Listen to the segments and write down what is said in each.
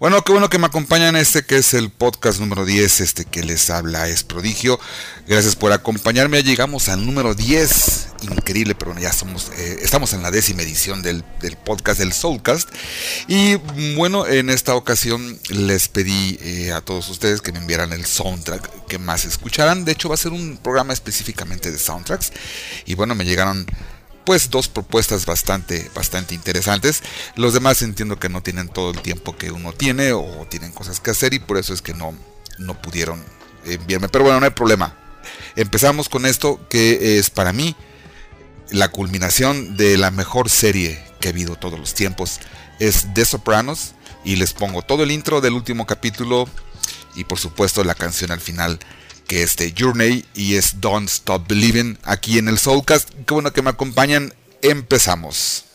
Bueno, qué bueno que me acompañan este que es el podcast número 10, este que les habla es prodigio. Gracias por acompañarme, ya llegamos al número 10, increíble, pero ya somos, eh, estamos en la décima edición del, podcast del Soulcast. Y bueno, en esta ocasión les pedí eh, a todos ustedes que me enviaran el soundtrack que más escucharan. De hecho va a ser un programa específicamente de soundtracks. Y bueno, me llegaron pues dos propuestas bastante, bastante interesantes. Los demás entiendo que no tienen todo el tiempo que uno tiene o tienen cosas que hacer y por eso es que no, no pudieron enviarme. Pero bueno, no hay problema. Empezamos con esto que es para mí la culminación de la mejor serie que ha habido todos los tiempos. Es The Sopranos y les pongo todo el intro del último capítulo y por supuesto la canción al final que es de Journey y es Don't Stop Believing aquí en el Soulcast. Qué bueno que me acompañan. Empezamos.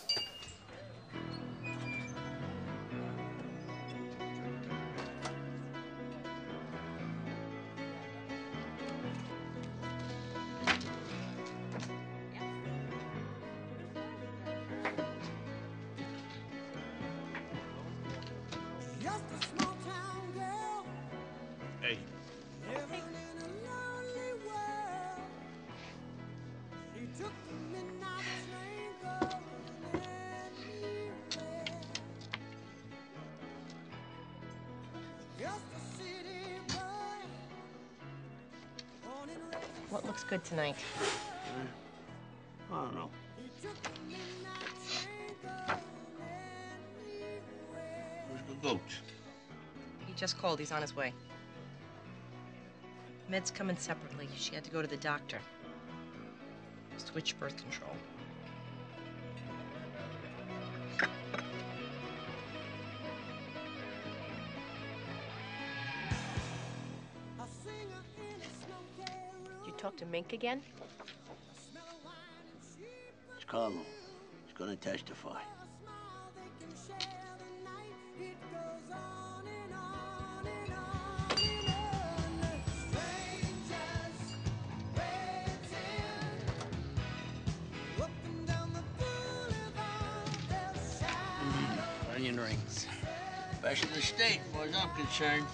Tonight? I don't know. Where's the goat? He just called. He's on his way. Med's coming separately. She had to go to the doctor. Switch birth control. To Mink again? It's Carlo. He's gonna testify. Onion rings. Best of the state, as far as I'm concerned.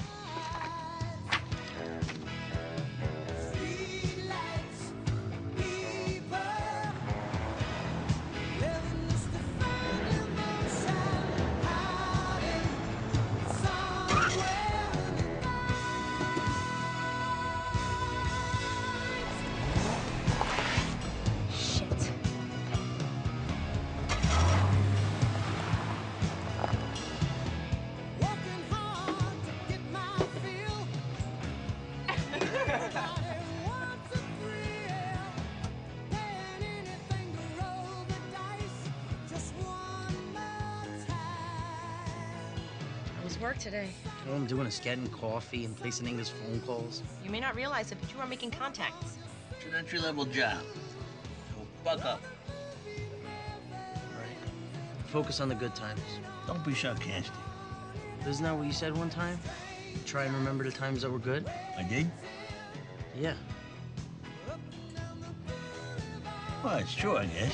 Today? All I'm doing is getting coffee and placing English phone calls. You may not realize it, but you are making contacts. It's an entry-level job. So buck up. Right. Focus on the good times. Don't be sarcastic. Isn't that what you said one time? Try and remember the times that were good? I did? Yeah. Well, it's true, I guess.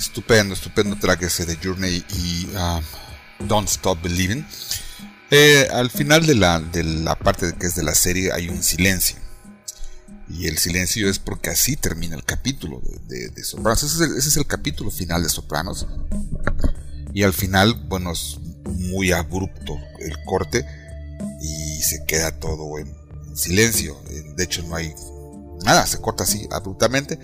Estupendo, estupendo track ese de Journey y ah, Don't Stop Believing. Eh, al final de la, de la parte que es de la serie hay un silencio. Y el silencio es porque así termina el capítulo de, Sopranos. Ese es, el, ese es el capítulo final de Sopranos. Y al final, bueno, es muy abrupto el corte y se queda todo en silencio. Eh, De hecho, no hay nada, se corta así abruptamente.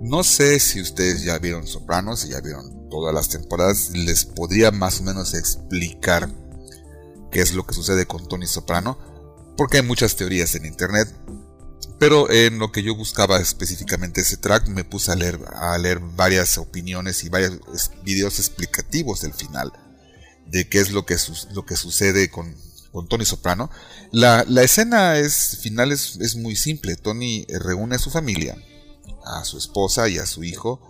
No sé si ustedes ya vieron Sopranos, si ya vieron todas las temporadas, les podría más o menos explicar qué es lo que sucede con Tony Soprano, porque hay muchas teorías en internet. Pero en lo que yo buscaba específicamente ese track, me puse a leer, a leer varias opiniones y varios videos explicativos del final de qué es lo que, lo que sucede con, con Tony Soprano. La, la escena es, final es, es muy simple. Tony reúne a su familia, a su esposa y a su hijo,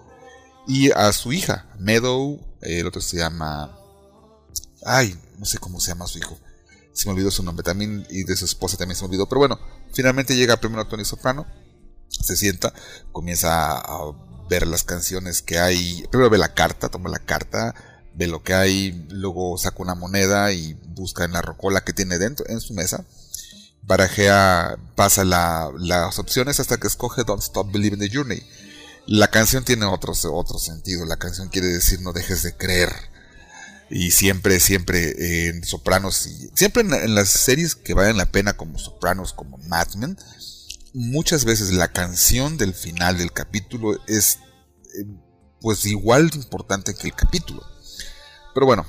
y a su hija, Meadow, el otro se llama... Ay, no sé cómo se llama su hijo. Se me olvidó su nombre también y de su esposa también se me olvidó. Pero bueno, finalmente llega primero Tony Soprano, se sienta, comienza a ver las canciones que hay, primero ve la carta, toma la carta, ve lo que hay, luego saca una moneda y busca en la rocola que tiene dentro, en su mesa, barajea, pasa las opciones hasta que escoge Don't Stop Believing the Journey. La canción tiene otro, sentido, la canción quiere decir no dejes de creer. Y siempre, siempre en Sopranos, y siempre en, las series que valen la pena como Sopranos, como Mad Men, muchas veces la canción del final del capítulo es eh, pues igual importante que el capítulo. Pero bueno,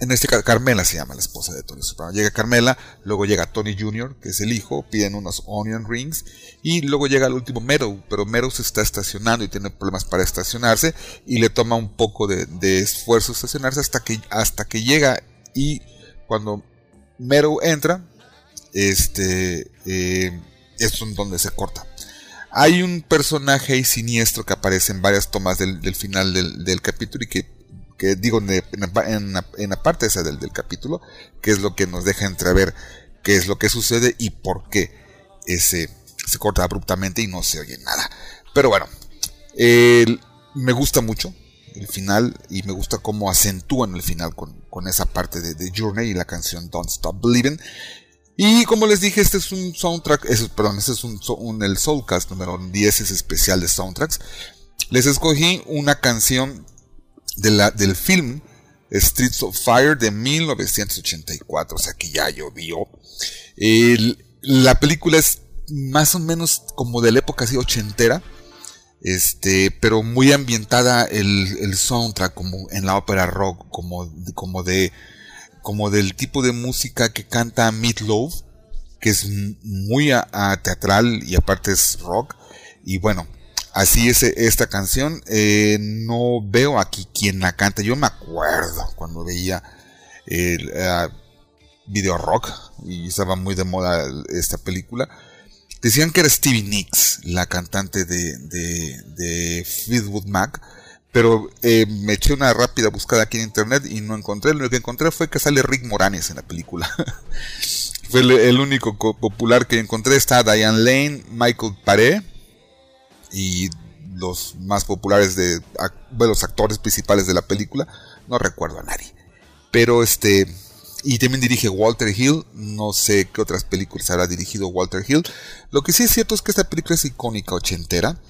en este caso, Carmela se llama la esposa de Tony Soprano. Llega Carmela, luego llega Tony Jr., que es el hijo, piden unos onion rings, y luego llega el último Meadow, pero Meadow se está estacionando y tiene problemas para estacionarse, y le toma un poco de, esfuerzo estacionarse hasta que, hasta que llega, y cuando Meadow entra, este, eh, es donde se corta. Hay un personaje siniestro que aparece en varias tomas del, final del, del capítulo y que que digo en, la parte esa del, del, capítulo, que es lo que nos deja entrever qué es lo que sucede y por qué ese se corta abruptamente y no se oye nada. Pero bueno, me gusta mucho el final y me gusta cómo acentúan el final con, con esa parte de, de, Journey y la canción Don't Stop Believing. Y como les dije, este es un soundtrack, perdón, este es un, un, el Soulcast número 10, es especial de soundtracks. Les escogí una canción de del film Streets of Fire de 1984, o sea que ya llovió. la película es más o menos como de la época así ochentera, este, pero muy ambientada el, el soundtrack como en la ópera rock, como, como de como del tipo de música que canta Meatloaf, que es muy teatral y aparte es rock. Y bueno, Así es esta canción. Eh, no veo aquí quién la canta. Yo me acuerdo cuando veía el eh, video rock y estaba muy de moda esta película. Decían que era Stevie Nicks, la cantante de, de, de Fleetwood Mac. Pero eh, me eché una rápida buscada aquí en internet y no encontré. Lo que encontré fue que sale Rick Moranes en la película. fue el, único popular que encontré. Está Diane Lane, Michael Paré y los más populares de, los actores principales de la película, no recuerdo a nadie. Pero este, y también dirige Walter Hill, no sé qué otras películas habrá dirigido Walter Hill. Lo que sí es cierto es que esta película es icónica ochentera.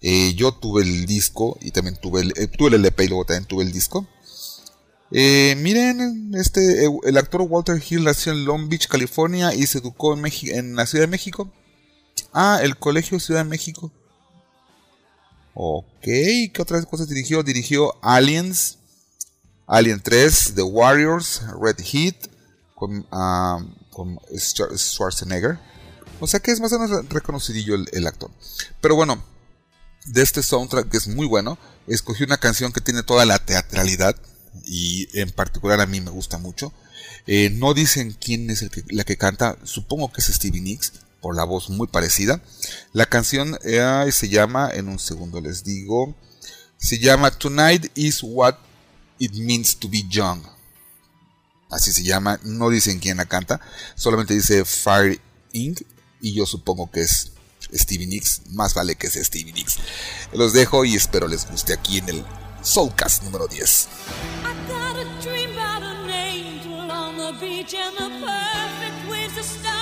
Eh, yo tuve el disco y también tuve el, eh, tuve el LP y luego también tuve el disco. Eh, miren, este, el actor Walter Hill nació en Long Beach, California y se educó en, en la Ciudad de México. Ah, el Colegio Ciudad de México. Ok, ¿qué otras cosas dirigió? Dirigió Aliens, Alien 3, The Warriors, Red Heat, con, ah, Schwarzenegger. O sea que es más o menos reconocidillo el, actor. Pero bueno, de este soundtrack que es muy bueno, escogí una canción que tiene toda la teatralidad y en particular a mí me gusta mucho. Eh, no dicen quién es la que canta, supongo que es Stevie Nicks, por la voz muy parecida. La canción eh, se llama, en un segundo les digo, se llama Tonight is What It Means to Be Young. Así se llama, no dicen quién la canta, solamente dice Fire Inc. Y yo supongo que es Stevie Nicks, más vale que sea Stevie Nicks. Los dejo y espero les guste aquí en el Soulcast número 10. But I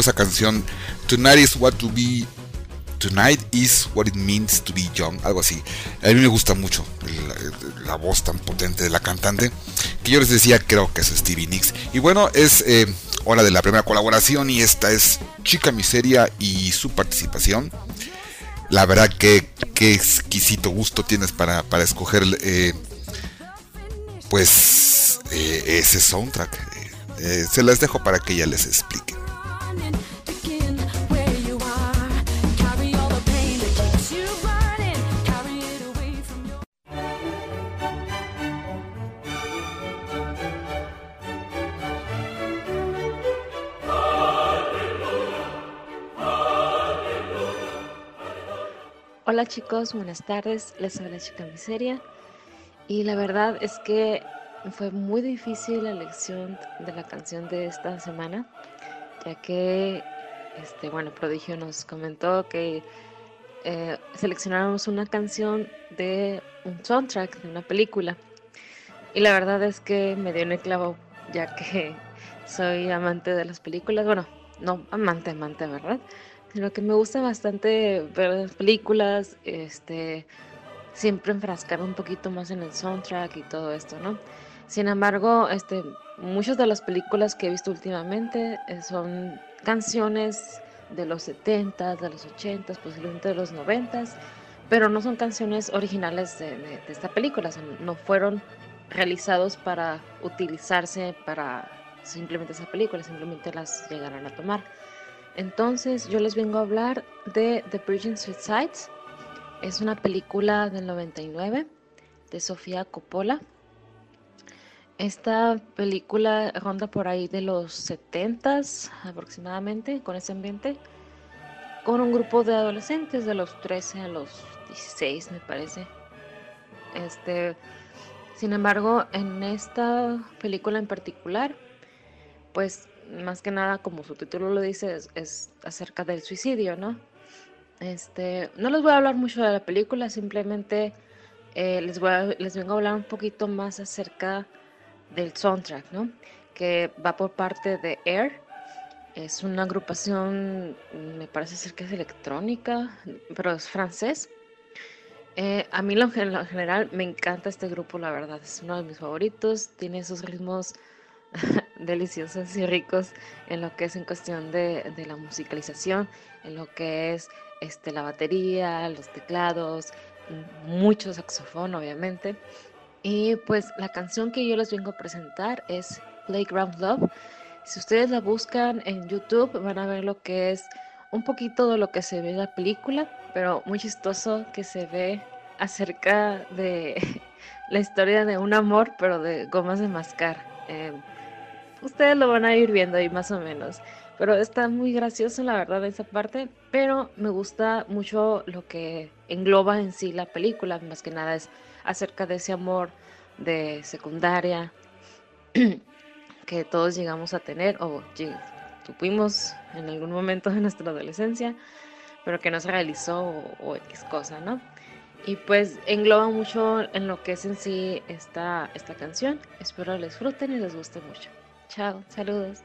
esa canción Tonight is what to be Tonight is what it means to be young, algo así. A mí me gusta mucho la, voz tan potente de la cantante, que yo les decía, creo que es Stevie Nicks. Y bueno, es eh, hora de la primera colaboración y esta es Chica Miseria y su participación. La verdad que qué exquisito gusto tienes para, para escoger eh, pues eh, ese soundtrack. Se las dejo para que ella les explique. Hola chicos, buenas tardes, les habla Chica Miseria. Y la verdad es que fue muy difícil la elección de la canción de esta semana, ya que, este, bueno, Prodigio nos comentó que eh, seleccionáramos una canción de un soundtrack de una película. Y la verdad es que me dio en el clavo, ya que soy amante de las películas, bueno, no amante, amante, ¿verdad? Sino que me gusta bastante ver películas, este, siempre enfrascar un poquito más en el soundtrack y todo esto, ¿no? Sin embargo, este, muchas de las películas que he visto últimamente eh, son canciones de los 70, de los 80, posiblemente de los 90, pero no son canciones originales de, esta película, no fueron realizados para utilizarse para simplemente esa película, simplemente las llegaron a tomar. Entonces yo les vengo a hablar de The Virgin Suicides. Es una película del 99 de Sofía Coppola. Esta película ronda por ahí de los 70 aproximadamente con ese ambiente, con un grupo de adolescentes de los 13 a los 16 me parece. Este, sin embargo, en esta película en particular, pues más que nada, como su título lo dice, es, acerca del suicidio, ¿no? Este, no les voy a hablar mucho de la película, simplemente eh, les, voy a, les vengo a hablar un poquito más acerca del soundtrack, ¿no? Que va por parte de Air. Es una agrupación, me parece ser que es electrónica, pero es francés. Eh, a mí en general me encanta este grupo, la verdad, es uno de mis favoritos. Tiene esos ritmos deliciosos y ricos en lo que es en cuestión de, de, la musicalización, en lo que es este, la batería, los teclados, mucho saxofón obviamente. Y pues la canción que yo les vengo a presentar es Playground Love. Si ustedes la buscan en YouTube van a ver lo que es un poquito de lo que se ve en la película, pero muy chistoso que se ve acerca de la historia de un amor, pero de gomas de mascar. Eh, ustedes lo van a ir viendo ahí más o menos. Pero está muy gracioso la verdad esa parte, pero me gusta mucho lo que engloba en sí la película, más que nada es acerca de ese amor de secundaria que todos llegamos a tener o tuvimos en algún momento de nuestra adolescencia, pero que no se realizó o, X cosa, ¿no? Y pues engloba mucho en lo que es en sí esta, esta canción. Espero les disfruten y les guste mucho. Chao, saludos.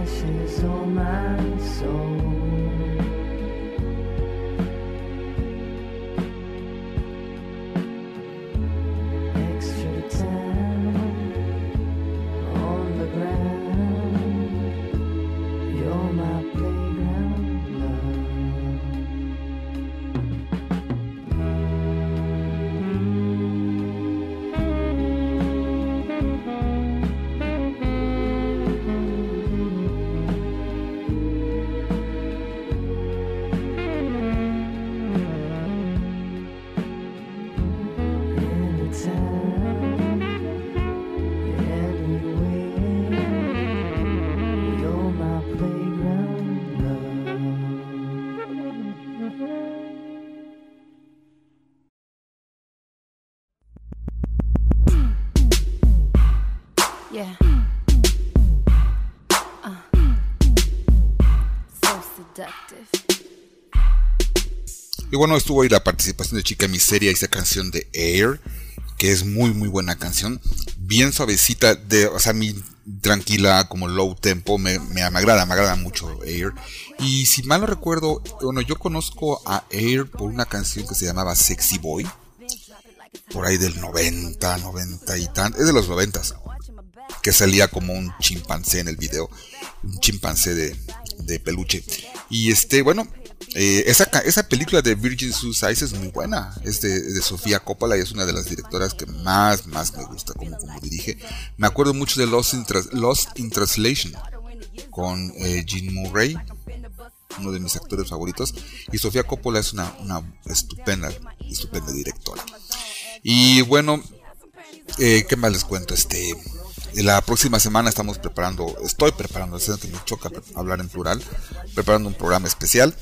passions, all my soul. Y bueno, estuvo ahí la participación de Chica Miseria y esa canción de Air, que es muy muy buena canción, bien suavecita, de, o sea, mi tranquila, como low tempo, me, me, agrada, me agrada mucho Air. Y si mal no recuerdo, bueno, yo conozco a Air por una canción que se llamaba Sexy Boy, por ahí del 90, 90 y tan, es de los 90 que salía como un chimpancé en el video, un chimpancé de, de peluche. Y este, bueno, eh, esa, esa película de Virgin Suicides es muy buena. Es de, de Sofía Coppola y es una de las directoras que más, más me gusta como, como dirige. Me acuerdo mucho de Lost in, Tras- Lost in Translation con eh, Murray, uno de mis actores favoritos. Y Sofía Coppola es una, una estupenda, estupenda directora. Y bueno, eh, ¿qué más les cuento? Este, la próxima semana estamos preparando, estoy preparando, es que me choca hablar en plural, preparando un programa especial.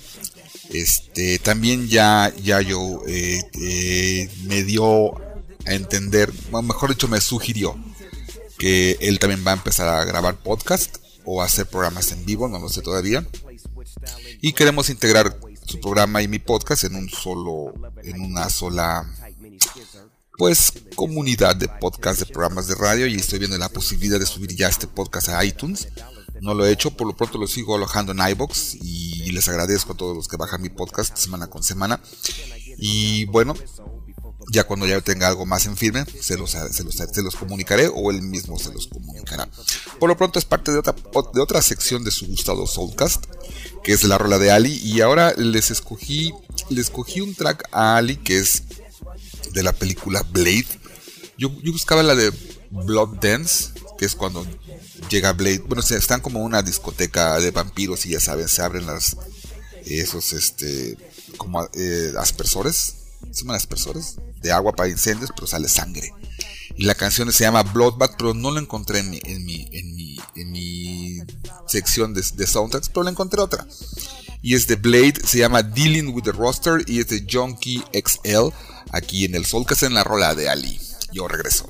Este, también ya, ya yo eh, eh, me dio a entender, o mejor dicho, me sugirió que él también va a empezar a grabar podcast o a hacer programas en vivo, no lo sé todavía. Y queremos integrar su programa y mi podcast en un solo, en una sola pues comunidad de podcast de programas de radio y estoy viendo la posibilidad de subir ya este podcast a iTunes. No lo he hecho, por lo pronto lo sigo alojando en iBox y les agradezco a todos los que bajan mi podcast semana con semana. Y bueno, ya cuando ya tenga algo más en firme, se los, se los, se los comunicaré o él mismo se los comunicará. Por lo pronto es parte de otra, de otra sección de su gustado Soulcast, que es la rola de Ali. Y ahora les escogí, les escogí un track a Ali que es de la película Blade. Yo, yo buscaba la de Blood Dance, que es cuando llega Blade. Bueno, están como una discoteca de vampiros y ya saben, se abren las esos este como eh, aspersores, se llaman aspersores de agua para incendios, pero sale sangre. Y la canción se llama Bloodbath, pero no la encontré en mi, en mi, en mi, en mi sección de, de soundtracks, pero la encontré otra. Y es de Blade, se llama Dealing with the Roster y es de Junkie XL, aquí en el Soulcast en la rola de Ali. Yo regreso.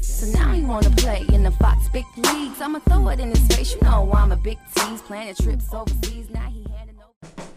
So now he wanna play in the Fox big leagues. I'ma throw it in his face. You know I'm a big tease. Planning trips overseas. Now he handing over.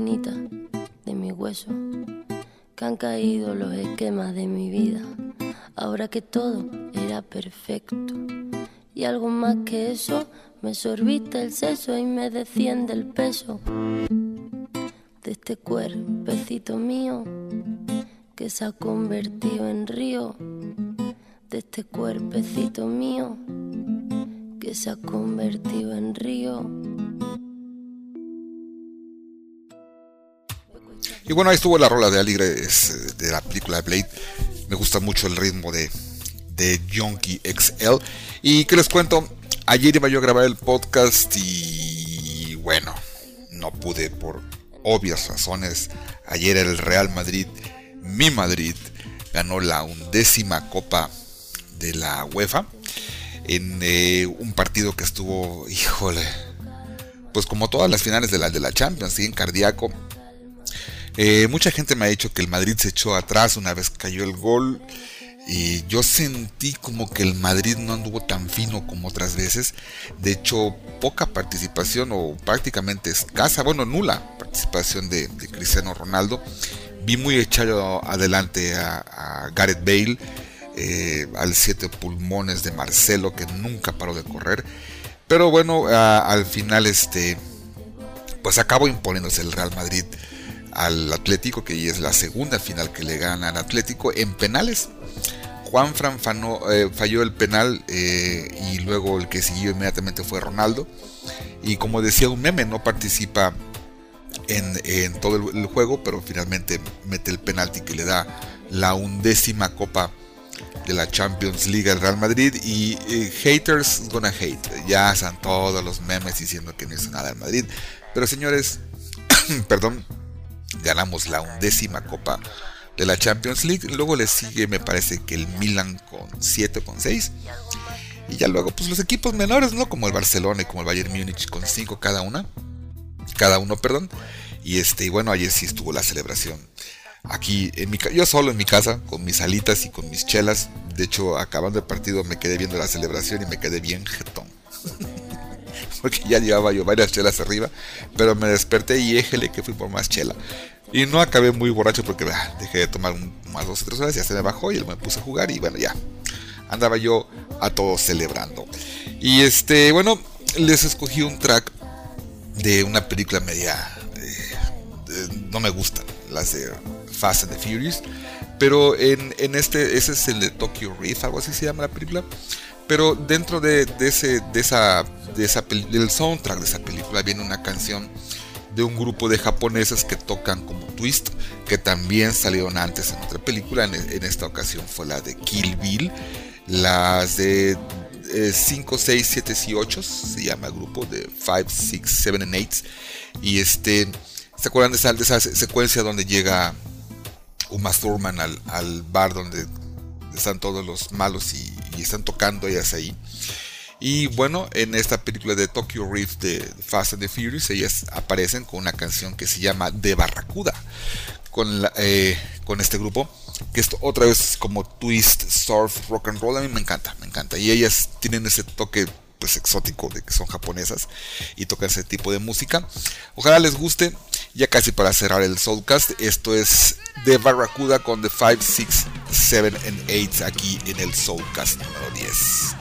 De mi hueso, que han caído los esquemas de mi vida, ahora que todo era perfecto. Y algo más que eso, me sorbiste el seso y me desciende el peso de este cuerpecito mío que se ha convertido en río, de este cuerpecito mío que se ha convertido en río. Y bueno, ahí estuvo la rola de Aligres de la película Blade. Me gusta mucho el ritmo de, de XL. Y que les cuento, ayer iba yo a grabar el podcast y bueno, no pude por obvias razones. Ayer el Real Madrid, mi Madrid, ganó la undécima copa de la UEFA en eh, un partido que estuvo, híjole, pues como todas las finales de la, de la Champions, ¿sí? en cardíaco. Eh, mucha gente me ha dicho que el Madrid se echó atrás una vez cayó el gol. Y yo sentí como que el Madrid no anduvo tan fino como otras veces. De hecho, poca participación o prácticamente escasa, bueno, nula participación de, Cristiano Ronaldo. Vi muy echado adelante a, Gareth Bale, eh, al siete pulmones de Marcelo que nunca paró de correr. Pero bueno, al final este, pues acabó imponiéndose el Real Madrid al Atlético, que es la segunda final que le gana al Atlético en penales. Juan Fran eh, falló el penal eh, y luego el que siguió inmediatamente fue Ronaldo. Y como decía un meme, no participa en, todo el, el, juego, pero finalmente mete el penalti que le da la undécima copa de la Champions League al Real Madrid. Y eh, haters gonna hate. Ya están todos los memes diciendo que no hizo nada al Madrid. Pero señores, perdón, ganamos la undécima copa de la Champions League. Luego le sigue, me parece que el Milan con 7, con 6. Y ya luego, pues los equipos menores, ¿no? Como el Barcelona y como el Bayern Múnich con 5 cada una. Cada uno, perdón. Y este, y bueno, ayer sí estuvo la celebración. Aquí, en mi, yo solo en mi casa, con mis alitas y con mis chelas. De hecho, acabando el partido me quedé viendo la celebración y me quedé bien jetón. Porque ya llevaba yo varias chelas arriba. Pero me desperté y éjele que fui por más chela. Y no acabé muy borracho porque bah, dejé de tomar más dos o tres horas, ya se me bajó y me puse a jugar y bueno, ya. Andaba yo a todos celebrando. Y este, bueno, les escogí un track de una película media... No me gustan las de Fast and the Furious. Pero en, en, este, ese es el de Tokyo Rift, algo así se llama la película. Pero dentro de, de ese, de esa, de esa, del soundtrack de esa película viene una canción de un grupo de japoneses que tocan como twist, que también salieron antes en otra película, en, en esta ocasión fue la de Kill Bill, las de 5, 6, 7 y 8, se llama el grupo de 5, 6, 7 and 8, y este, ¿se acuerdan de esa, de esa secuencia donde llega Uma Thurman al, al, bar donde están todos los malos y, están tocando ellas ahí? Y bueno, en esta película de Tokyo Rift de Fast and the Furious, ellas aparecen con una canción que se llama De Barracuda, con, eh, con este grupo, que es otra vez como twist, surf, rock and roll. A mí me encanta, me encanta. Y ellas tienen ese toque pues exótico de que son japonesas y tocan ese tipo de música. Ojalá les guste. Ya casi para cerrar el Soulcast, esto es de Barracuda con The 5, 6, 7 and 8 aquí en el Soulcast número 10.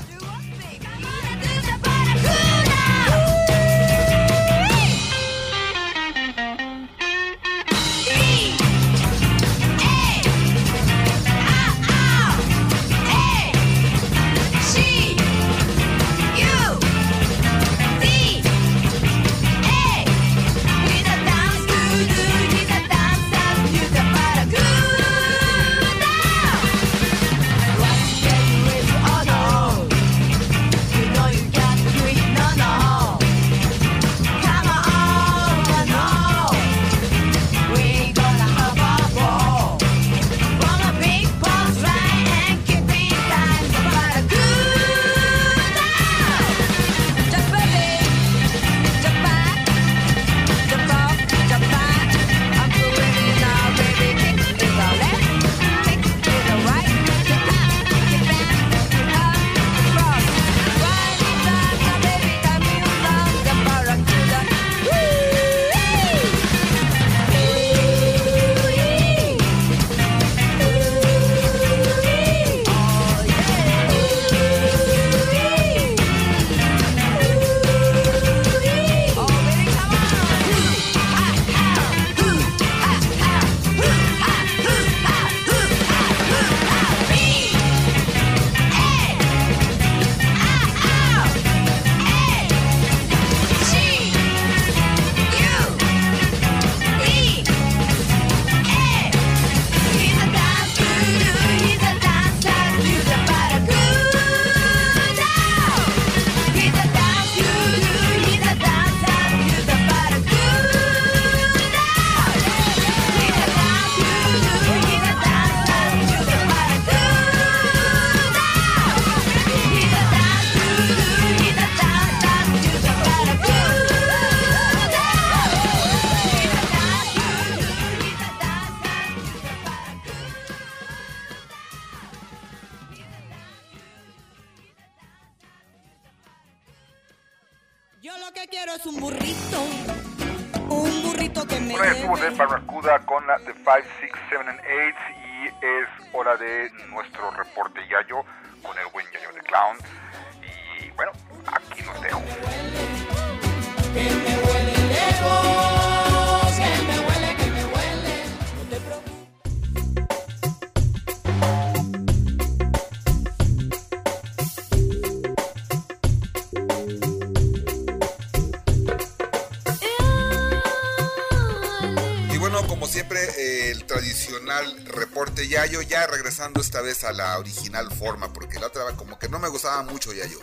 Bueno, como siempre, eh, el tradicional reporte Yayo, ya regresando esta vez a la original forma, porque la otra como que no me gustaba mucho Yayo.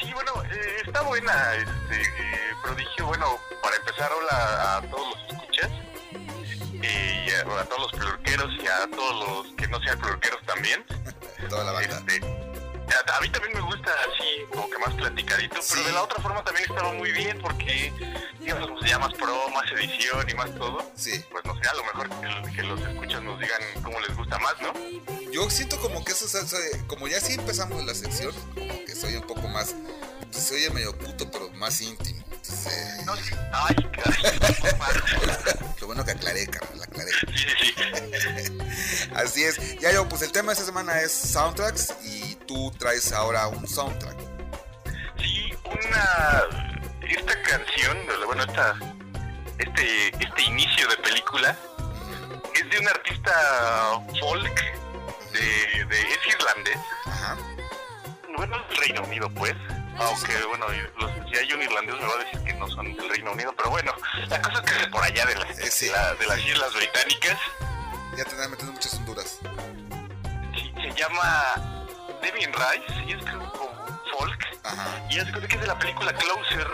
Sí, bueno, eh, está buena, este, eh, prodigio. Bueno, para empezar, hola a todos los escuchas, y a, a todos los plurqueros y a todos los que no sean plurqueros también. Toda la banda. Este, a, a mí también me gusta así, como que más platicadito, pero de la otra forma también estaba muy bien porque, digamos, ya más pro, más edición y más todo. Sí. Pues no sé, a lo mejor que, que los escuchas nos digan cómo les gusta más, ¿no? Yo siento como que eso, como ya sí empezamos la sección, como que soy un poco más, pues, se oye medio puto, pero más íntimo. Entonces, No, sí. Ay, lo bueno que aclaré, carnal, aclaré. Sí, sí, sí. Así es. Yayo, pues el tema de esta semana es soundtracks y tú traes ahora un soundtrack. Sí, una esta canción, bueno, esta este este inicio de película es de un artista folk de, de es irlandés. Ajá. Bueno, es del Reino Unido, pues. Aunque, bueno, los, si hay un irlandés me va a decir que no son del Reino Unido, pero bueno, la cosa es que es por allá de, las- Eh, sí. la- de las Islas Británicas. Ya te están metiendo muchas honduras. Sí, se llama Devin Rice y es como folk. Ajá. Y es de que es de la película Closer.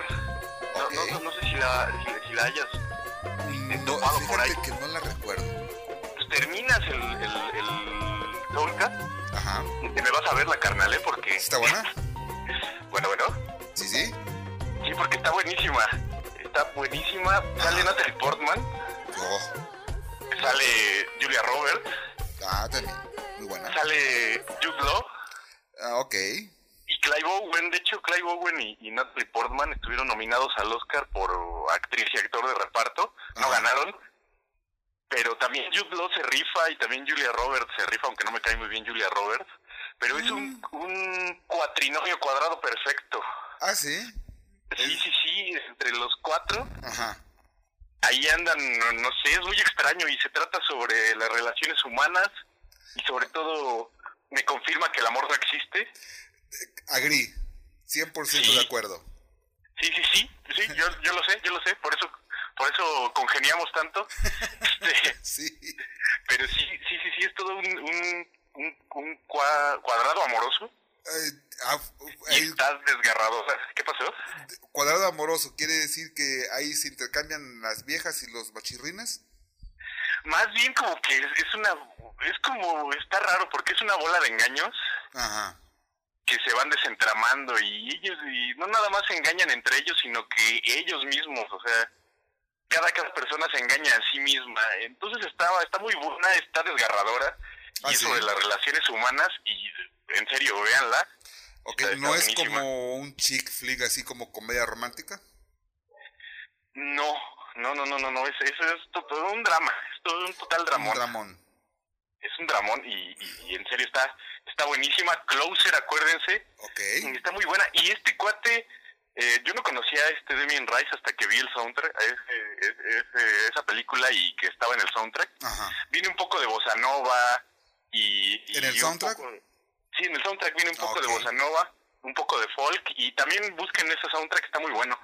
No, no, no, no sé si la, si, si la hayas No, topado por ahí. que no la recuerdo. Pues terminas el, el, el Soulcast Ajá. y me vas a ver la carnal, ¿eh? Porque... ¿Está buena? Bueno, bueno. Sí, sí. Sí, porque está buenísima. Está buenísima. Sale Natalie Portman. Oh, Sale Julia Roberts. ah, también. Muy buena. Sale Jude Law. Ah, ok. Y Clive Owen. De hecho, Clive Owen y, y Natalie Portman estuvieron nominados al Oscar por actriz y actor de reparto. No ganaron. Pero también Jude Law se rifa y también Julia Roberts se rifa, aunque no me cae muy bien Julia Roberts. Pero es un, un cuatrinomio cuadrado perfecto. Ah, sí. Sí, sí, sí, entre los cuatro. Ajá. Ahí andan, no, no sé, es muy extraño y se trata sobre las relaciones humanas y sobre todo me confirma que el amor no existe. Agri. 100% de acuerdo. Sí, sí, sí, sí, yo, yo lo sé, yo lo sé, por eso por eso congeniamos tanto. Este, sí. Pero sí, sí, sí, sí, es todo un, un, un, un cua- cuadrado amoroso. ah, y está desgarrador. ¿Qué pasó? Cuadrado amoroso, ¿quiere decir que ahí se intercambian las viejas y los bachirrines? Más bien como que es, es una, es como, está raro porque es una bola de engaños Ajá. que se van desentramando y ellos, y no nada más se engañan entre ellos, sino que ellos mismos, o sea, cada, cada persona se engaña a sí misma. Entonces está, está muy buena, está desgarradora. Ah, y es ¿sí? sobre las relaciones humanas y en serio, véanla. Ok, Está- está ¿no es buenísima. como un chick flick así como comedia romántica? No, no, no, no, no, no, es, eso es to- todo un drama, es todo un total dramón. Un dramón. Es un dramón y, y- y en serio está, está buenísima. Closer, acuérdense. Ok. Está muy buena. Y este cuate, eh, yo no conocía a este Damien Rice hasta que vi el soundtrack, ese- esa película y que estaba en el soundtrack. Ajá. Viene un poco de bossa nova y... y ¿En el un soundtrack? poco- sí, en el soundtrack viene un poco de bossa nova, un poco de folk y también busquen ese soundtrack, está muy bueno.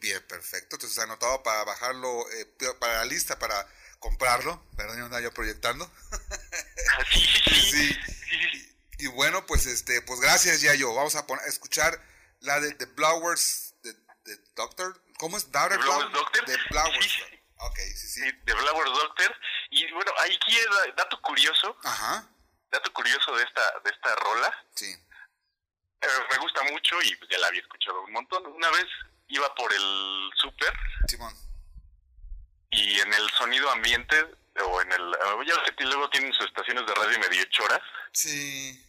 Bien, perfecto. Entonces anotado para bajarlo, eh, para la lista, para comprarlo. Perdón, yo andaba yo proyectando. sí. Y, y bueno, pues este, pues gracias, Yayo. Vamos a poner, a escuchar la de The Blowers, de, de Doctor. ¿Cómo es? Daughter The Blowers Blow- Doctor. The Blowers. Ok, sí, sí. De Flower Doctor. Y bueno, aquí es da- dato curioso. Ajá. Dato curioso de esta, de esta rola. Sí. Eh, me gusta mucho y pues, ya la había escuchado un montón. Una vez iba por el súper Simón. y en el sonido ambiente o en el... eh, Ya luego tienen sus estaciones de radio medio choras. Sí.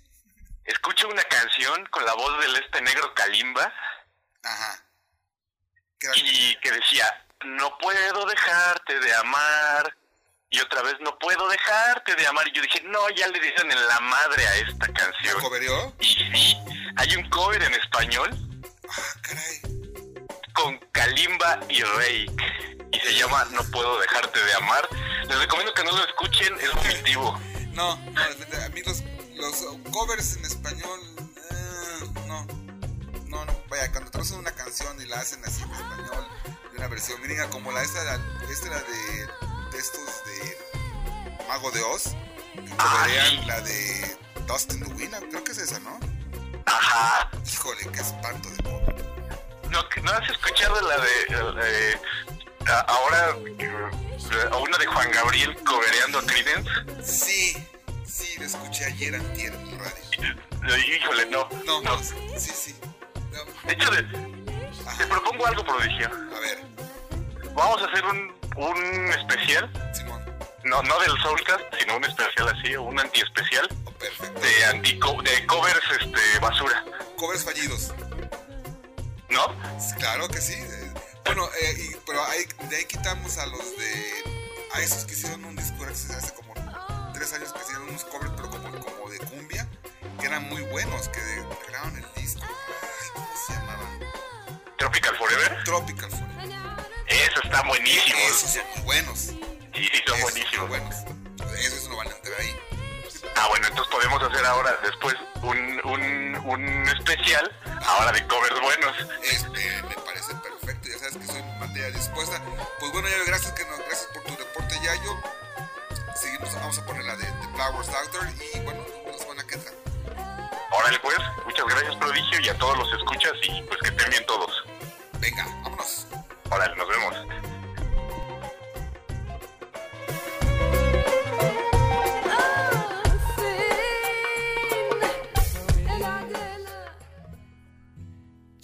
Escucho una canción con la voz del este negro Kalimba Ajá. Y que decía, no puedo dejarte de amar. Y otra vez, no puedo dejarte de amar. Y yo dije, no, ya le dicen en la madre a esta canción. ¿Coverió? Y sí, hay un cover en español. Con Kalimba y Reik. Y se llama No puedo dejarte de amar. Les recomiendo que no lo escuchen, es vomitivo. No, no, a mí los, los covers en español, eh, no, no, no, vaya, cuando traducen una canción y la hacen así en español, de una versión gringa, como la esta, la, esta era de, estos de Mago de Oz, que coverean la de Dust in the Wind, creo que es esa, ¿no? Ajá. Híjole, qué espanto de pobre. No, ¿no has escuchado la de... la ahora, eh, a una de Juan Gabriel cobereando a Creedence? Sí, sí, lo escuché ayer antier en el radio. Eh, Híjole, no. No, no, sí, sí. De hecho, de- te propongo algo, prodigio. A ver. Vamos a hacer un, un especial. No, no del Soulcast, sino un especial así, un anti-especial. de, anti de covers este, basura. Covers fallidos. ¿No? Claro que sí. Bueno, eh, y- pero ahí, de ahí quitamos a los de. A esos que hicieron un disco hace hace como tres años que hicieron unos covers, pero como, como de cumbia, que eran muy buenos, que grabaron el disco. Ay, ¿Cómo se llamaban? Tropical Forever. Tropical Forever. Eso está buenísimo. Esos son muy buenos. Sí, sí, son buenísimos. buenos. Esos no van a ahí. Ah, bueno, entonces podemos hacer ahora, después, un, un, un especial, ahora de covers buenos. Este, me parece perfecto, ya sabes que soy materia dispuesta. Pues bueno, Yayo, gracias, que nos, gracias por tu reporte, Yayo. Seguimos, vamos a poner la de, de Flowers Doctor y bueno, nos vemos la semana que entra. Órale, pues, muchas gracias, Prodigio, y a todos los escuchas, y pues que estén bien todos. Venga, vámonos. Órale, nos vemos.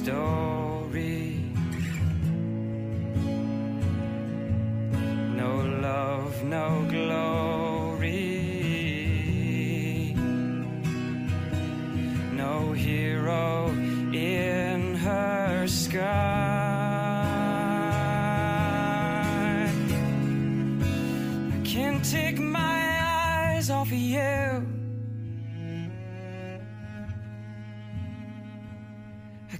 stone.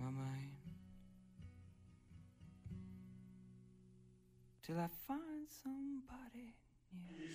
My mind. Till I find somebody new.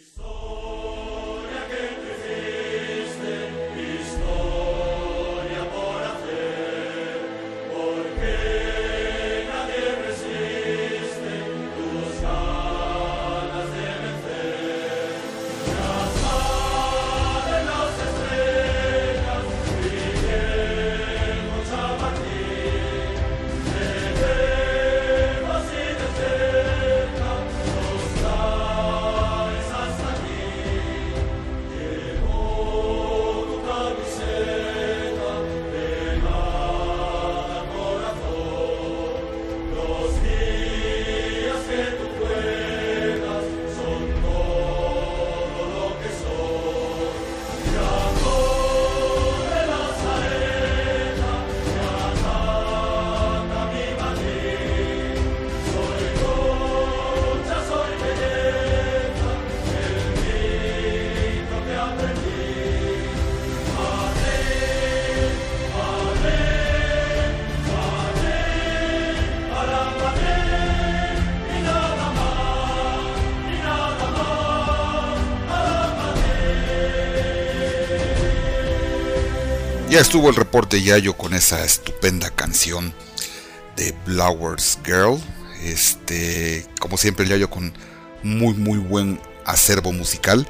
Ya estuvo el reporte Yayo con esa estupenda canción de Flowers Girl. Este, como siempre, Yayo con muy, muy buen acervo musical.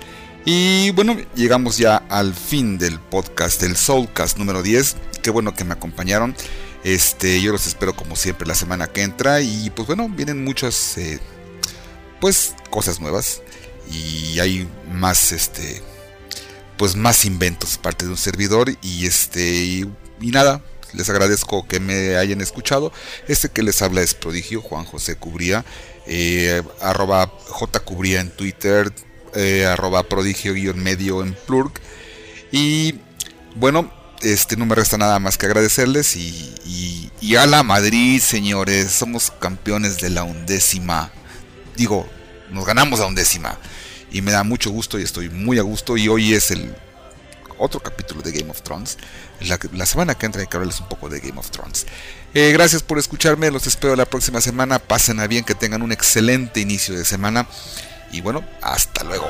Y bueno, llegamos ya al fin del podcast, del Soulcast número 10. Qué bueno que me acompañaron. Este, yo los espero como siempre la semana que entra. Y pues bueno, vienen muchas eh, pues cosas nuevas. Y hay más este pues más inventos parte de un servidor y este y, nada les agradezco que me hayan escuchado. Este que les habla es prodigio Juan José Cubría eh, arroba J Cubría en Twitter eh, arroba prodigio medio en plurg. Y bueno este no me resta nada más que agradecerles y, y, y a la Madrid señores somos campeones de la undécima digo nos ganamos la undécima y me da mucho gusto y estoy muy a gusto y hoy es el otro capítulo de Game of Thrones. La, semana que entra hay que hablarles un poco de Game of Thrones. Eh, gracias por escucharme, los espero la próxima semana. Pasen a bien, que tengan un excelente inicio de semana. Y bueno, hasta luego.